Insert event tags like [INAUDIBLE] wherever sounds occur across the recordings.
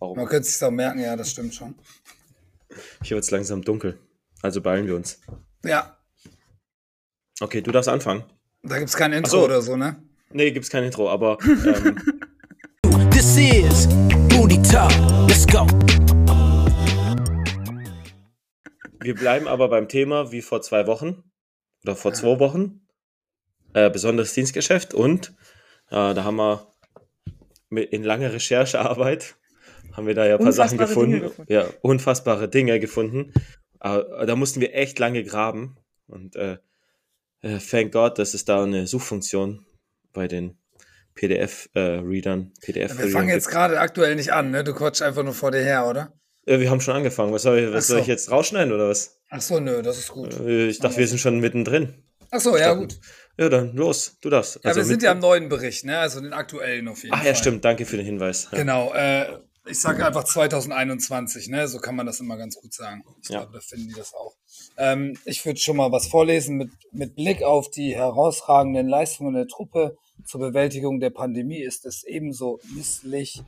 Warum? Man könnte es sich auch merken, ja, das stimmt schon. Hier wird es langsam dunkel. Also beeilen wir uns. Ja, Okay, du darfst anfangen. da gibt es kein Intro so. oder so, ne? Nee, gibt's kein Intro, aber ähm, [LAUGHS] This is Booty Talk. Let's go. wir bleiben aber beim Thema wie vor zwei Wochen oder vor zwei Wochen. Äh, besonderes Dienstgeschäft und äh, da haben wir in langer Recherchearbeit haben wir da ja ein paar Sachen gefunden. gefunden. Ja, unfassbare Dinge gefunden. Aber da mussten wir echt lange graben und äh, äh, thank God, dass es da eine Suchfunktion bei den PDF-Readern, PDF Wir fangen jetzt gerade aktuell nicht an, ne? Du quatschst einfach nur vor dir her, oder? Äh, wir haben schon angefangen. Was soll ich, was Ach so. soll ich jetzt rausschneiden oder was? Ach so, nö, das ist gut. Äh, Ich dachte, wir sind schon mittendrin. Ach so, ja, gut. Ja, dann los, du darfst. Ja, wir mit- sind ja am neuen Bericht, ne? Also den aktuellen auf jeden Ach Fall. ja, stimmt, danke für den Hinweis. Ja. Genau, äh, ich sage einfach 2021, ne? So kann man das immer ganz gut sagen. Ich Ja. glaube, da finden die das auch. Ähm, ich würde schon mal was vorlesen mit, mit Blick auf die herausragenden Leistungen der Truppe zur Bewältigung der Pandemie ist es ebenso misslich,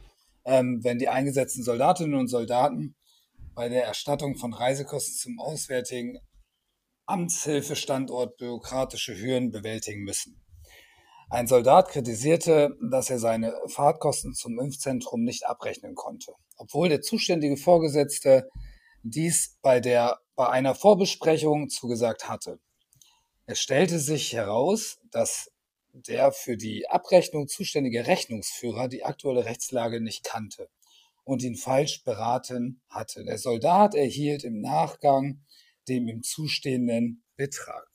ähm, wenn die eingesetzten Soldatinnen und Soldaten bei der Erstattung von Reisekosten zum Auswärtigen Amtshilfestandort bürokratische Hürden bewältigen müssen. Ein Soldat kritisierte, dass er seine Fahrtkosten zum Impfzentrum nicht abrechnen konnte, obwohl der zuständige Vorgesetzte dies bei, der, bei einer Vorbesprechung zugesagt hatte. Es stellte sich heraus, dass der für die Abrechnung zuständige Rechnungsführer die aktuelle Rechtslage nicht kannte und ihn falsch beraten hatte. Der Soldat erhielt im Nachgang dem ihm zustehenden Betrag.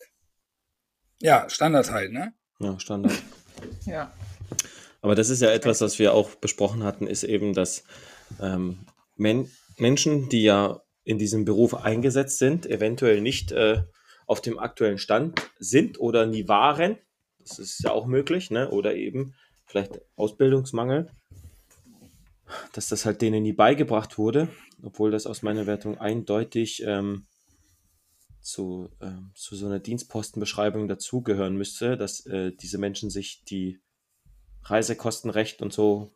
Ja, Standard halt, ne? Ja, Standard. [LAUGHS] Ja. Aber das ist ja etwas, was wir auch besprochen hatten, ist eben, dass ähm, Men Menschen, die ja in diesem Beruf eingesetzt sind, eventuell nicht äh, auf dem aktuellen Stand sind oder nie waren. Das ist ja auch möglich, ne? Oder eben vielleicht Ausbildungsmangel, dass das halt denen nie beigebracht wurde, obwohl das aus meiner Wertung eindeutig ähm, zu, ähm, zu so einer Dienstpostenbeschreibung dazugehören müsste, dass äh, diese Menschen sich die Reisekostenrecht und so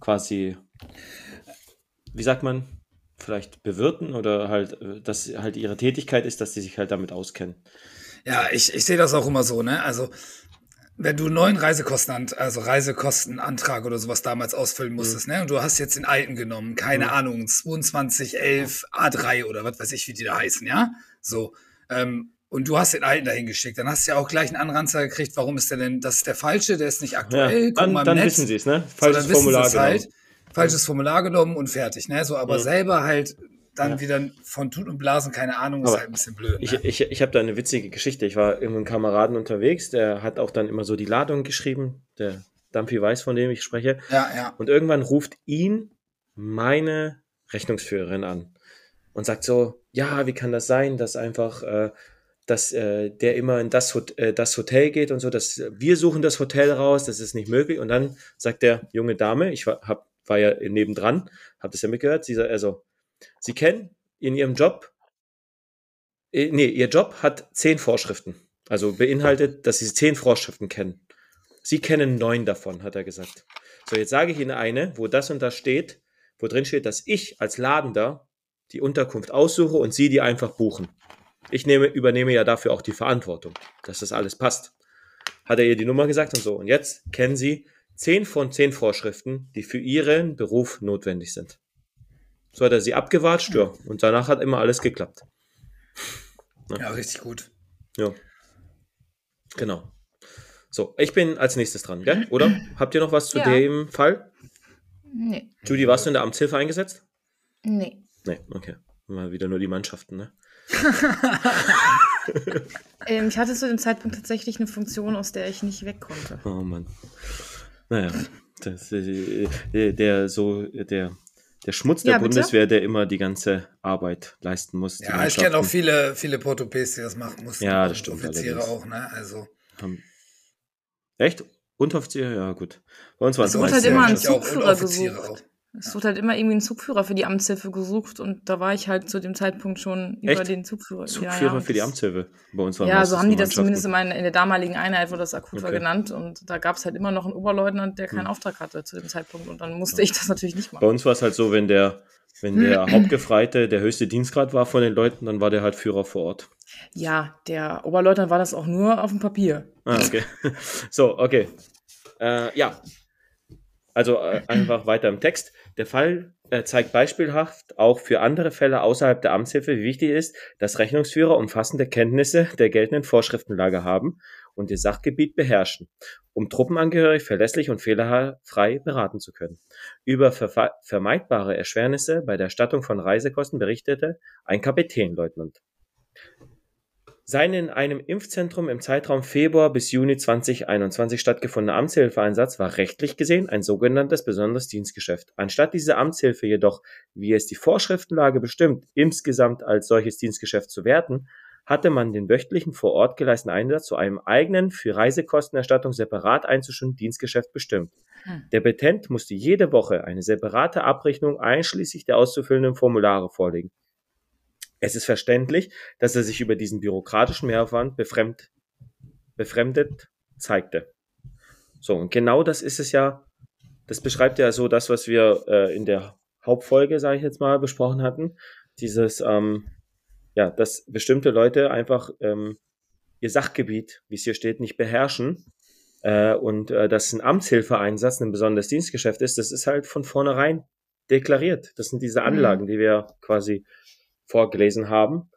quasi, wie sagt man, vielleicht bewirten oder halt, äh, dass halt ihre Tätigkeit ist, dass sie sich halt damit auskennen. Ja, ich, ich sehe das auch immer so, ne? Also, wenn du einen neuen Reisekosten, also Reisekostenantrag oder sowas damals ausfüllen musstest, ne? Und du hast jetzt den alten genommen, keine Ahnung, 2211 A3 oder was weiß ich, wie die da heißen, ja? So. Ähm, und du hast den alten dahin geschickt, dann hast du ja auch gleich einen Anranzer gekriegt, warum ist der denn, das ist der falsche, der ist nicht Ja, aktuell, guck dann, dann wissen sie es, ne? So, Falsches wissen Formular halt. genommen. Falsches Formular genommen und fertig, ne? So, aber Mhm. selber halt dann Ja. wieder von Tut und Blasen, keine Ahnung, ist Aber halt ein bisschen blöd. Ich, Ne? ich, ich habe da eine witzige Geschichte. Ich war mit einem Kameraden unterwegs, der hat auch dann immer so die Ladung geschrieben, der Dumpy weiß, von dem ich spreche. Ja, ja. Und irgendwann ruft ihn meine Rechnungsführerin an und sagt so, ja, wie kann das sein, dass einfach, äh, dass äh, der immer in das, Hot äh, das Hotel geht und so, dass wir suchen das Hotel raus, das ist nicht möglich. Und dann sagt der junge Dame, ich war, hab, war ja nebendran, habe das ja mitgehört, sie sagt, also, sie kennen in ihrem Job, äh, nee, ihr Job hat zehn Vorschriften. Also beinhaltet, dass sie zehn Vorschriften kennen. Sie kennen neun davon, hat er gesagt. So, jetzt sage ich Ihnen eine, wo das und das steht, wo drin steht, dass ich als Ladender die Unterkunft aussuche und Sie die einfach buchen. Ich nehme, übernehme ja dafür auch die Verantwortung, dass das alles passt. Hat er ihr die Nummer gesagt und so. Und jetzt kennen Sie zehn von zehn Vorschriften, die für Ihren Beruf notwendig sind. So hat er sie abgewatscht, ja. Und danach hat immer alles geklappt. Ja, richtig gut. Ja. Genau. So, ich bin als nächstes dran, gell? Oder? Habt ihr noch was zu Ja. dem Fall? Nee. Judy, warst du in der Amtshilfe eingesetzt? Nee. Nee, okay. Mal wieder nur die Mannschaften, ne? [LAUGHS] Ähm, ich hatte zu dem Zeitpunkt tatsächlich eine Funktion, aus der ich nicht weg konnte. Oh Mann. Naja, das, äh, der, der so, der, der Schmutz der Ja? Bundeswehr, der immer die ganze Arbeit leisten muss. die Ja, ich kenne auch viele, viele Portupes, die das machen mussten. Ja, das Und stimmt Offiziere allerdings. auch, ne? Also. haben- Echt? Unteroffizier? Ja, gut. Bei uns waren es Also halt immer ein Zugführer Unteroffiziere gesucht. auch. Es wurde halt immer irgendwie ein Zugführer für die Amtshilfe gesucht und da war ich halt zu dem Zeitpunkt schon über Echt? den Zugführer. Zugführer ja, ja, für die Amtshilfe. Bei uns Ja, so haben die das zumindest in, Mannschaften. meiner, in der damaligen Einheit, wo das akut war, Okay. genannt. Und da gab es halt immer noch einen Oberleutnant, der keinen Hm. Auftrag hatte zu dem Zeitpunkt. Und dann musste ich das natürlich nicht Bei machen. uns war es halt so, wenn der, wenn der [CLEARS THROAT] Hauptgefreite der höchste Dienstgrad war von den Leuten, dann war der halt Führer vor Ort. Ja, der Oberleutnant war das auch nur auf dem Papier. Ah, okay. [LAUGHS] So, okay. Äh, ja. Also äh, einfach weiter im Text. Der Fall äh, zeigt beispielhaft auch für andere Fälle außerhalb der Amtshilfe, wie wichtig ist, dass Rechnungsführer umfassende Kenntnisse der geltenden Vorschriftenlage haben und ihr Sachgebiet beherrschen, um Truppenangehörige verlässlich und fehlerfrei beraten zu können. Über vermeidbare Erschwernisse bei der Erstattung von Reisekosten berichtete ein Kapitänleutnant. Sein in einem Impfzentrum im Zeitraum Februar bis Juni 2021 stattgefundener Amtshilfeeinsatz war rechtlich gesehen ein sogenanntes besonderes Dienstgeschäft. Anstatt diese Amtshilfe jedoch, wie es die Vorschriftenlage bestimmt, insgesamt als solches Dienstgeschäft zu werten, hatte man den wöchentlichen vor Ort geleisteten Einsatz zu einem eigenen für Reisekostenerstattung separat einzuschulenden Dienstgeschäft bestimmt. Hm. Der Petent musste jede Woche eine separate Abrechnung einschließlich der auszufüllenden Formulare vorlegen. Es ist verständlich, dass er sich über diesen bürokratischen Mehraufwand befremd, befremdet zeigte. So, und genau das ist es ja, das beschreibt ja so das, was wir äh, in der Hauptfolge, sage ich jetzt mal, besprochen hatten. Dieses, ähm, ja, dass bestimmte Leute einfach ähm, ihr Sachgebiet, wie es hier steht, nicht beherrschen. Äh, und äh, dass ein Amtshilfeeinsatz ein besonderes Dienstgeschäft ist, das ist halt von vornherein deklariert. Das sind diese Anlagen, die wir quasi vorgelesen haben.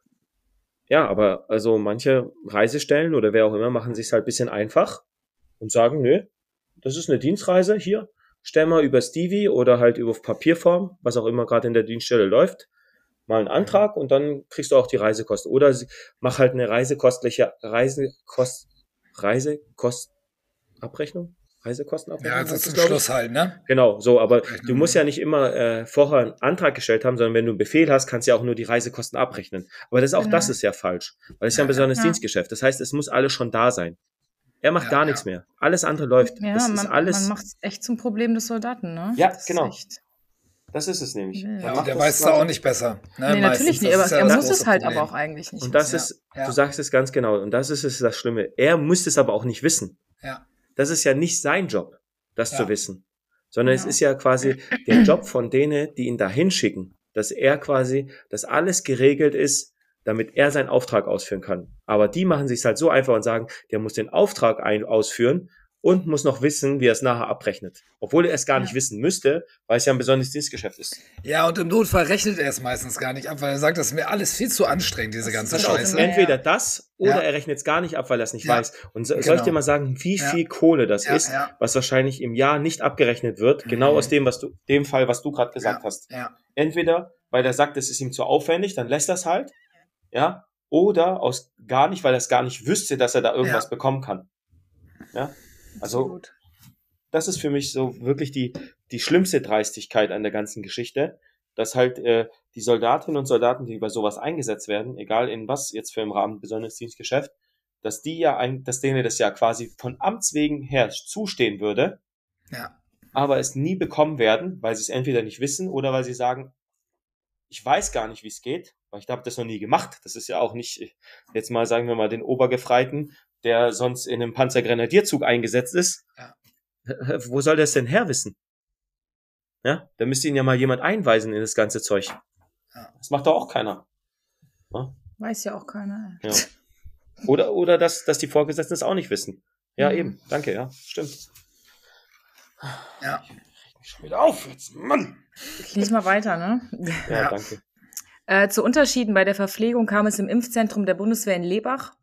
Ja, aber also manche Reisestellen oder wer auch immer machen sich halt bisschen einfach und sagen, nö, das ist eine Dienstreise hier, stell mal über Stevie oder halt über Papierform, was auch immer gerade in der Dienststelle läuft, mal einen Antrag und dann kriegst du auch die Reisekosten. Oder mach halt eine reisekostliche Reisekost, Reisekostabrechnung? Reisekostenabrechnung? Ja, also heißt zum das, glaub ich? Schluss halt, ne? Genau, so, aber du musst ja. ja nicht immer äh, vorher einen Antrag gestellt haben, sondern wenn du einen Befehl hast, kannst du ja auch nur die Reisekosten abrechnen. Aber das auch Genau. das ist ja falsch, weil es ist ja ein Ja, ja. besonderes Ja. Dienstgeschäft. Das heißt, es muss alles schon da sein. Er macht Ja, gar ja. nichts mehr. Alles andere läuft. Ja, das man, ist alles. man macht es echt zum Problem des Soldaten, ne? Ja, Das ist genau. echt- das ist es nämlich. Ja. Ja, der das weiß quasi- auch nicht besser. Ne, Nee, natürlich nicht, aber ist ja er muss es halt Problem. aber auch eigentlich nicht. Und das Ja, ist, ja. du sagst es ganz genau. Und das ist es das Schlimme. Er muss es aber auch nicht wissen. Ja, Das ist ja nicht sein Job, das Ja. zu wissen. Sondern es Ja. ist ja quasi der Job von denen, die ihn da hinschicken. Dass er quasi, dass alles geregelt ist, damit er seinen Auftrag ausführen kann. Aber die machen sich halt so einfach und sagen, der muss den Auftrag ein ausführen und muss noch wissen, wie er es nachher abrechnet. Obwohl er es gar Ja. nicht wissen müsste, weil es ja ein besonderes Dienstgeschäft ist. ja, und im Notfall rechnet er es meistens gar nicht ab, weil er sagt, das ist mir alles viel zu anstrengend, diese ganze Pass auf, Scheiße. Entweder das oder Ja. er rechnet es gar nicht ab, weil er es nicht Ja. weiß. Und so, soll ich Genau. dir mal sagen, wie Ja. viel Kohle das Ja, ist, ja. was wahrscheinlich im Jahr nicht abgerechnet wird, genau Mhm. aus dem, was du, dem Fall, was du gerade gesagt hast. Ja, Entweder, weil er sagt, es ist ihm zu aufwendig, dann lässt er es halt, ja, oder aus gar nicht, weil er es gar nicht wüsste, dass er da irgendwas Ja. bekommen kann. Ja, also das ist für mich so wirklich die, die schlimmste Dreistigkeit an der ganzen Geschichte, dass halt äh, die Soldatinnen und Soldaten, die bei sowas eingesetzt werden, egal in was jetzt für im Rahmen besonderes Dienstgeschäft, dass die ja ein, dass denen das ja quasi von Amts wegen her zustehen würde, ja. aber es nie bekommen werden, weil sie es entweder nicht wissen oder weil sie sagen, ich weiß gar nicht, wie es geht, weil ich habe das noch nie gemacht. Das ist ja auch nicht, jetzt mal sagen wir mal, den Obergefreiten, der sonst in einem Panzergrenadierzug eingesetzt ist. Ja. Wo soll der es denn her wissen? Ja, da müsste ihn ja mal jemand einweisen in das ganze Zeug. Ja. Das macht doch auch keiner. Weiß ja auch keiner. Ja. Oder, oder dass, dass die Vorgesetzten es auch nicht wissen. Ja, Mhm. eben. Danke, ja. Stimmt. ja. Schon wieder auf jetzt, Mann! Ich lese mal weiter, ne? Ja, Ja. danke. Äh, zu Unterschieden bei der Verpflegung kam es im Impfzentrum der Bundeswehr in Lebach,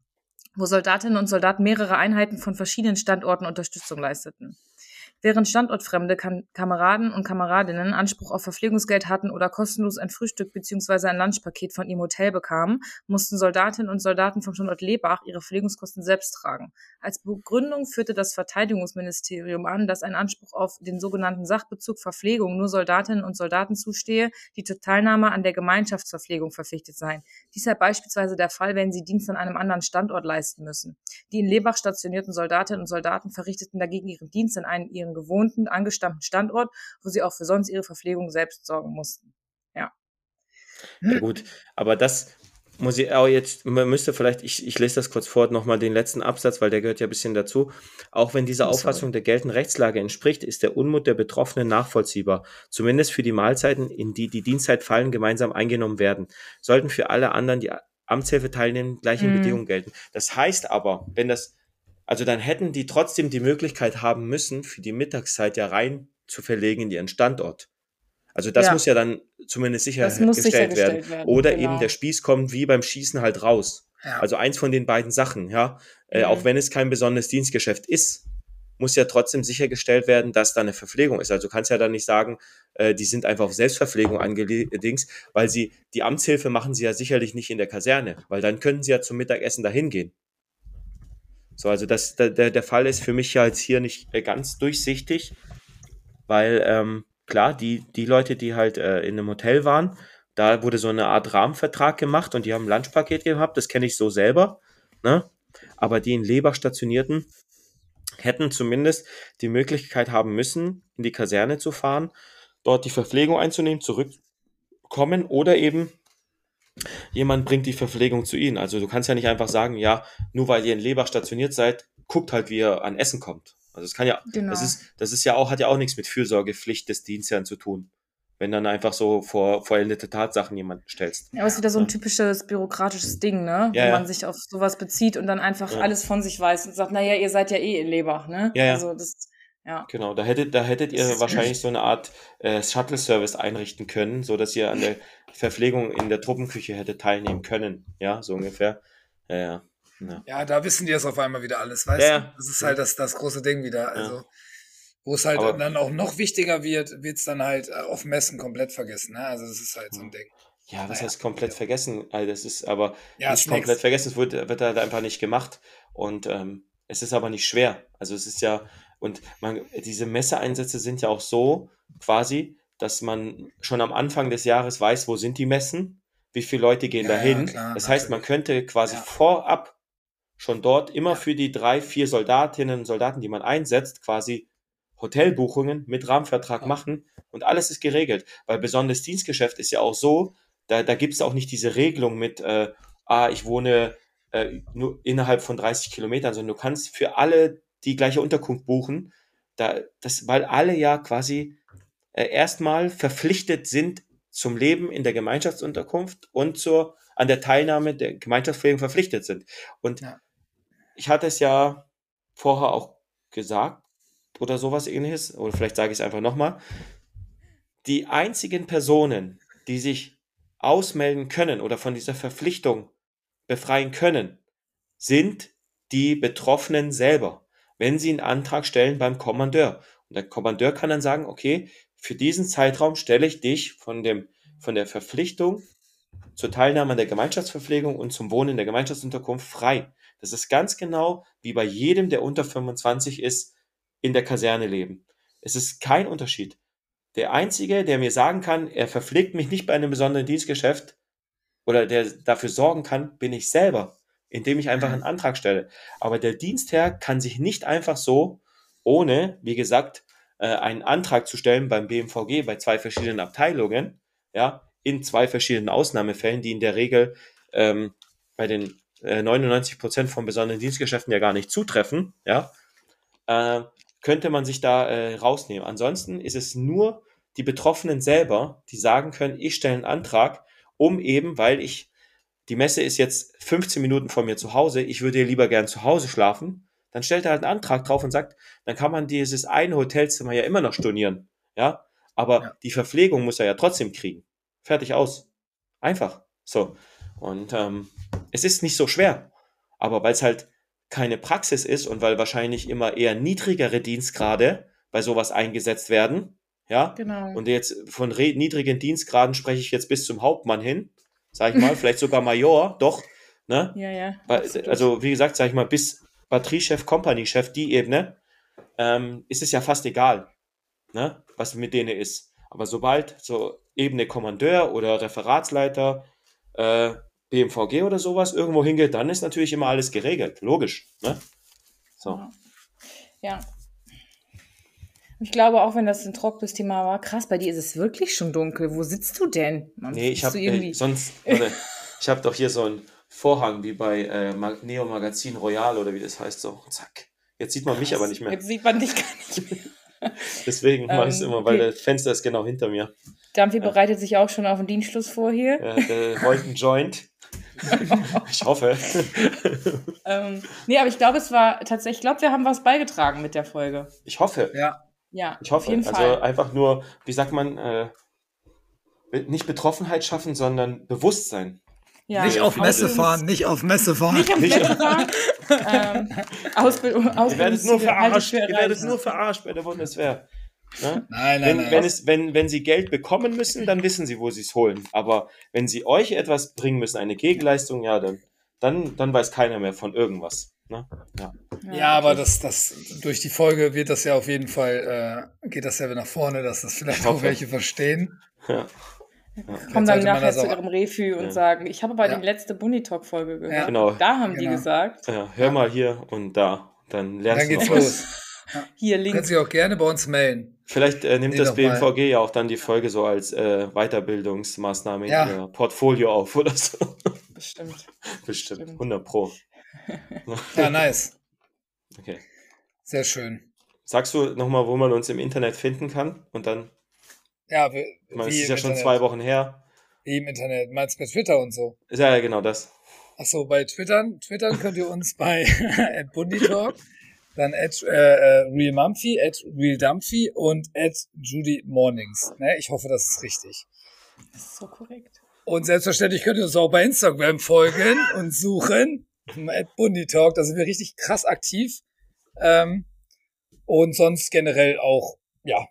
wo Soldatinnen und Soldaten mehrere Einheiten von verschiedenen Standorten Unterstützung leisteten. Während standortfremde kan Kameraden und Kameradinnen Anspruch auf Verpflegungsgeld hatten oder kostenlos ein Frühstück bzw. ein Lunchpaket von ihrem Hotel bekamen, mussten Soldatinnen und Soldaten vom Standort Lebach ihre Verpflegungskosten selbst tragen. Als Begründung führte das Verteidigungsministerium an, dass ein Anspruch auf den sogenannten Sachbezug Verpflegung nur Soldatinnen und Soldaten zustehe, die zur Teilnahme an der Gemeinschaftsverpflegung verpflichtet seien. Dies sei beispielsweise der Fall, wenn sie Dienst an einem anderen Standort leisten müssen. Die in Lebach stationierten Soldatinnen und Soldaten verrichteten dagegen ihren Dienst an einem ihren ihrem gewohnten, angestammten Standort, wo sie auch für sonst ihre Verpflegung selbst sorgen mussten. Ja. Ja, gut, aber das muss ich auch jetzt, man müsste vielleicht, ich, ich lese das kurz vor, nochmal den letzten Absatz, weil der gehört ja ein bisschen dazu. Auch wenn diese Oh. Auffassung der geltenden Rechtslage entspricht, ist der Unmut der Betroffenen nachvollziehbar. Zumindest für die Mahlzeiten, in die die Dienstzeit fallen, gemeinsam eingenommen werden. Sollten für alle anderen, die Amtshilfe teilnehmen, gleiche Mhm. Bedingungen gelten. Das heißt aber, wenn das, also dann hätten die trotzdem die Möglichkeit haben müssen, für die Mittagszeit ja rein zu verlegen in ihren Standort. Also das Ja. muss ja dann zumindest muss sichergestellt werden. sichergestellt werden, Oder genau. eben der Spieß kommt wie beim Schießen halt raus. Ja. Also eins von den beiden Sachen, ja. Äh, Mhm. auch wenn es kein besonderes Dienstgeschäft ist, muss ja trotzdem sichergestellt werden, dass da eine Verpflegung ist. Also du kannst ja dann nicht sagen, äh, die sind einfach auf Selbstverpflegung angelegt, weil sie, die Amtshilfe machen sie ja sicherlich nicht in der Kaserne, weil dann können sie ja zum Mittagessen dahin gehen. So, also das, der, der Fall ist für mich ja jetzt hier nicht äh, ganz durchsichtig, weil ähm, klar, die, die Leute, die halt äh, in einem Hotel waren, da wurde so eine Art Rahmenvertrag gemacht und die haben ein Lunchpaket gehabt, das kenne ich so selber, ne? Aber die in Leber stationierten, hätten zumindest die Möglichkeit haben müssen, in die Kaserne zu fahren, dort die Verpflegung einzunehmen, zurückkommen oder eben jemand bringt die Verpflegung zu ihnen. Also du kannst ja nicht einfach sagen, ja, nur weil ihr in Leber stationiert seid, guckt halt, wie ihr an Essen kommt. Also es kann ja, Genau. das ist, das ist ja auch, hat ja auch nichts mit Fürsorgepflicht des Dienstherrn zu tun. Wenn dann einfach so vor vollendete Tatsachen jemanden stellst. Ja, aber es ist wieder so ein typisches bürokratisches Ding, ne? Ja, Wo ja. man sich auf sowas bezieht und dann einfach Ja. alles von sich weiß und sagt, naja, ihr seid ja eh in Leber, ne? Ja, ja. Also das, ja. Genau, da hättet, da hättet ihr wahrscheinlich so eine Art äh, Shuttle-Service einrichten können, so dass ihr an der Verpflegung in der Truppenküche hättet teilnehmen können. Ja, so ungefähr. Ja, ja. ja. Ja, da wissen die jetzt auf einmal wieder alles, weißt Ja, ja. du? Das ist halt das, das große Ding wieder. Also, wo es halt Aber- dann auch noch wichtiger wird, wird es dann halt äh, auf Messen komplett vergessen. Ne? Also, das ist halt so ein Ding. Ja, was Naja. heißt komplett vergessen? Also das ist aber Ja, nicht komplett vergessen, es wird, wird halt einfach nicht gemacht. Und ähm, es ist aber nicht schwer. Also es ist ja, und man, diese Messeeinsätze sind ja auch so quasi, dass man schon am Anfang des Jahres weiß, wo sind die Messen, wie viele Leute gehen Ja, dahin. ja, klar, das heißt, man könnte quasi Ja. vorab schon dort immer für die drei, vier Soldatinnen und Soldaten, die man einsetzt, quasi Hotelbuchungen mit Rahmenvertrag machen und alles ist geregelt. Weil besonderes Dienstgeschäft ist ja auch so, da, da gibt es auch nicht diese Regelung mit, äh, ah, ich wohne äh, nur innerhalb von 30 Kilometern, sondern du kannst für alle die gleiche Unterkunft buchen, da, das, weil alle ja quasi äh, erstmal verpflichtet sind zum Leben in der Gemeinschaftsunterkunft und zur, an der Teilnahme der Gemeinschaftspflege verpflichtet sind. Und Ja. ich hatte es ja vorher auch gesagt oder sowas ähnliches, oder vielleicht sage ich es einfach nochmal. Die einzigen Personen, die sich ausmelden können oder von dieser Verpflichtung befreien können, sind die Betroffenen selber, wenn sie einen Antrag stellen beim Kommandeur. Und der Kommandeur kann dann sagen, okay, für diesen Zeitraum stelle ich dich von, dem, von der Verpflichtung zur Teilnahme an der Gemeinschaftsverpflegung und zum Wohnen in der Gemeinschaftsunterkunft frei. Das ist ganz genau wie bei jedem, der unter 25 ist, in der Kaserne leben. Es ist kein Unterschied. Der Einzige, der mir sagen kann, er verpflegt mich nicht bei einem besonderen Dienstgeschäft oder der dafür sorgen kann, bin ich selber, indem ich einfach einen Antrag stelle. Aber der Dienstherr kann sich nicht einfach so, ohne, wie gesagt, äh, einen Antrag zu stellen beim BMVG bei zwei verschiedenen Abteilungen, ja, in zwei verschiedenen Ausnahmefällen, die in der Regel ähm, bei den äh, 99 Prozent von besonderen Dienstgeschäften ja gar nicht zutreffen, ja, äh, könnte man sich da äh, rausnehmen. Ansonsten ist es nur die Betroffenen selber, die sagen können, ich stelle einen Antrag, um eben, weil ich, die Messe ist jetzt 15 Minuten von mir zu Hause, ich würde lieber gern zu Hause schlafen, dann stellt er halt einen Antrag drauf und sagt, dann kann man dieses eine Hotelzimmer ja immer noch stornieren, ja, aber Ja. die Verpflegung muss er ja trotzdem kriegen. Fertig aus. Einfach. So. Und ähm, es ist nicht so schwer. Aber weil es halt keine Praxis ist und weil wahrscheinlich immer eher niedrigere Dienstgrade bei sowas eingesetzt werden, ja, Genau. und jetzt von niedrigen Dienstgraden spreche ich jetzt bis zum Hauptmann hin, sag ich mal, [LAUGHS] vielleicht sogar Major, doch, ne? ja, ja. Absolut. also, wie gesagt, sag ich mal, bis Batteriechef, Company-Chef, die Ebene, ähm, ist es ja fast egal, ne, was mit denen ist. Aber sobald so Ebene Kommandeur oder Referatsleiter, äh, BMVG oder sowas irgendwo hingeht, dann ist natürlich immer alles geregelt. Logisch, ne? So. Ja. Ich glaube, auch wenn das ein trockenes Thema war, krass, bei dir ist es wirklich schon dunkel. Wo sitzt du denn? Mann, Nee, ich bist habe du irgendwie. äh, sonst, warte, ich habe doch hier so einen Vorhang wie bei äh, Neo Magazin Royal oder wie das heißt, so zack. Jetzt sieht man mich aber nicht mehr. Jetzt sieht man dich gar nicht mehr. [LAUGHS] Deswegen mache ich es Ähm, immer, weil okay. das Fenster ist genau hinter mir. Dampfi bereitet sich auch schon auf den Dienstschluss vor hier. Ja, der rollt einen Joint. [LAUGHS] Ich hoffe. Ähm, nee, aber ich glaube, es war tatsächlich, ich glaube, wir haben was beigetragen mit der Folge. Ich hoffe. Ja. Ja, Ich hoffe. auf jeden also Fall. einfach nur, wie sagt man, äh, nicht Betroffenheit schaffen, sondern Bewusstsein. Ja, nicht auf Messe fahren, nicht auf Messe fahren. Nicht auf Nicht- Messe fahren. ähm, Ausbildung, Ihr werdet nur verarscht. Ihr werdet nur verarscht bei der Bundeswehr. Ne? Nein, nein, Wenn, nein. wenn, es, wenn, wenn sie Geld bekommen müssen, dann wissen sie, wo sie es holen. Aber wenn sie euch etwas bringen müssen, eine Gegenleistung, ja, dann, dann, dann weiß keiner mehr von irgendwas. Ne? Ja. Ja, aber das, das, durch die Folge wird das ja auf jeden Fall, äh, geht das ja nach vorne, dass das vielleicht Ich auch welche verstehen. Ja. kommen dann nachher das zu ihrem Refü und Ja. sagen, ich habe aber Ja. die letzte Bunny-Talk-Folge gehört. Ja. Genau. Da haben die Genau. gesagt, ja, hör mal hier und da. Dann lernst Dann du geht's noch was. los. [LAUGHS] [LAUGHS] hier Können links. Sie auch gerne bei uns melden. Vielleicht äh, nimmt Nee, das doch mal. BMVG ja auch dann die Folge so als äh, Weiterbildungsmaßnahme Ja. in ihr Portfolio auf oder so. Bestimmt. [LAUGHS] Bestimmt. Stimmt. 100 Pro. [LAUGHS] Ja, nice. Okay. Sehr schön. Sagst du nochmal, wo man uns im Internet finden kann? Und dann, Ja, wie, ich meine, es ist ja schon Internet. zwei Wochen her. Wie im Internet. Meinst du bei Twitter und so? Ist ja, ja genau das. Achso, bei Twittern, Twittern könnt ihr uns bei [LAUGHS] at Bundytalk, dann at äh, äh, realmumphy, at realdumphy und at Judy Mornings. Ne? Ich hoffe, das ist richtig. Das ist so korrekt. Und selbstverständlich könnt ihr uns auch bei Instagram folgen und suchen. At Bundytalk, da sind wir richtig krass aktiv. Ähm, und sonst generell auch, ja,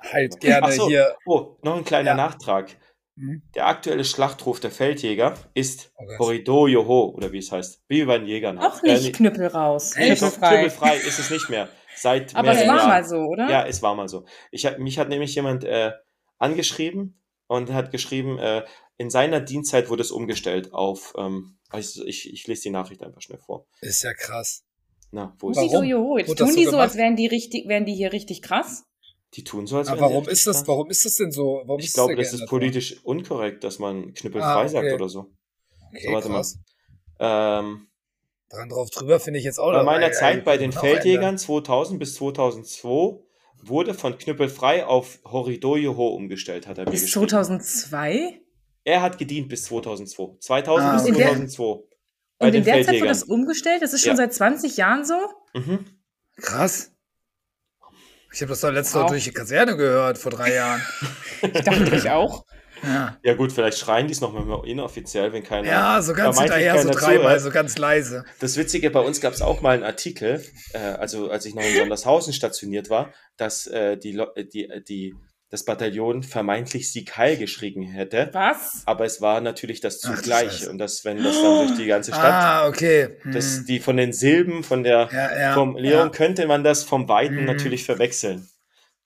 halt gerne so. hier. Oh, noch ein kleiner Ja. Nachtrag. Hm? Der aktuelle Schlachtruf der Feldjäger ist Oh Gott. Horido Joho, oder wie es heißt. Wie bei den Jägern. Auch Äh, nicht nee, Knüppel raus. Knüppelfrei. Knüppelfrei ist es nicht mehr. Seit Aber es war Jahren. mal so, oder? Ja, es war mal so. Ich hab, mich hat nämlich jemand äh, angeschrieben und hat geschrieben, äh, in seiner Dienstzeit wurde es umgestellt auf, ähm, ich, ich, ich lese die Nachricht einfach schnell vor. Ist ja krass. Na, wo ist Warum? Joho, Joho. Jetzt das tun so die so, gemacht? als wären die richtig, wären die hier richtig krass. Die tun so, als wären warum richtig ist das, krass. warum ist das denn so? Warum Ich glaube, denn das ist politisch unkorrekt, dass man knüppelfrei Ah, okay. sagt oder so. Okay, So, warte mal. krass. Ähm, Dran drauf drüber finde ich jetzt auch bei meiner Zeit bei den Feldjägern 2000 bis 2002 wurde von knüppelfrei auf Horido Joho umgestellt, hat er mir Bis geschrieben. 2002? Er hat gedient bis 2002. 2000 Ah, bis okay. In der- 2002. Und in der Zeit wurde das umgestellt? Das ist schon Ja. seit 20 Jahren so? Mhm. Krass. Ich habe das doch letztes. Mal durch die Kaserne gehört, vor drei Jahren. Ich dachte ich auch. Ja, Ja gut, vielleicht schreien die es nochmal inoffiziell, wenn keiner... ja so ganz hinterher, so dreimal, so ganz leise. Das Witzige, bei uns gab es auch mal einen Artikel, äh, also als ich noch in Sondershausen stationiert war, dass äh, die, äh, die, äh, die, das Bataillon vermeintlich Sieg Heil geschrien hätte. Was? Aber es war natürlich das zugleich. Und das, wenn das dann durch die ganze Stadt, Ah, okay. Hm. das, die von den Silben, von der ja, ja, Formulierung ja. könnte man das vom Weiten Mhm. natürlich verwechseln.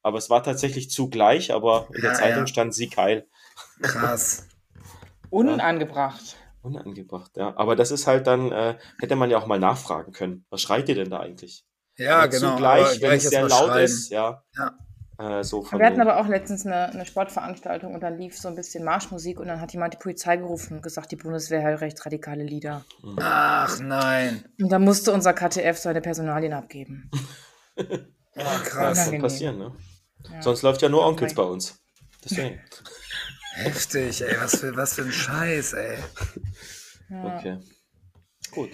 Aber es war tatsächlich zugleich, aber in der Ja, Zeitung [LAUGHS] ja. stand Sieg Heil. Krass. Unangebracht. Unangebracht, ja. Aber das ist halt dann, äh, hätte man ja auch mal nachfragen können. Was schreit ihr denn da eigentlich? Ja, Aber genau. Zugleich, wenn es sehr laut schreien. ist, ja. Ja. Äh, so von Wir hatten aber auch letztens eine, eine Sportveranstaltung und dann lief so ein bisschen Marschmusik und dann hat jemand die Polizei gerufen und gesagt, die Bundeswehr hat recht radikale Lieder. Ach nein. Und dann musste unser KTF seine Personalien abgeben. Oh, [LAUGHS] ja, krass. kann Unangenehm. passieren, ne? Ja. Sonst läuft ja nur Onkels bei uns. Deswegen. [LAUGHS] Heftig, ey. Was für, was für ein Scheiß, ey. Ja. Okay. Gut.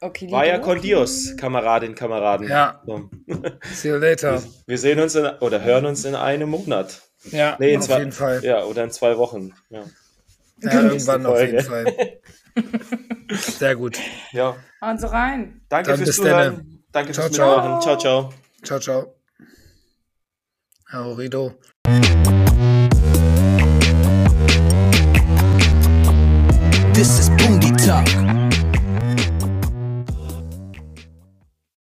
Okay, Vaya con Dios, Kameradinnen, Kameraden. Ja. So. See you later. Wir sehen uns in, oder hören uns in einem Monat. Ja, Nee, in auf zwei, jeden Fall. Ja, oder in zwei Wochen. Ja. Ja, irgendwann auf jeden Fall. [LAUGHS] Sehr gut. ja. Hauen Sie rein. Danke Dann fürs Zuhören. Danke Ciao, fürs ciao. Mitmachen. Ciao, ciao. Ciao, ciao. Aurido. This is Booty Talk.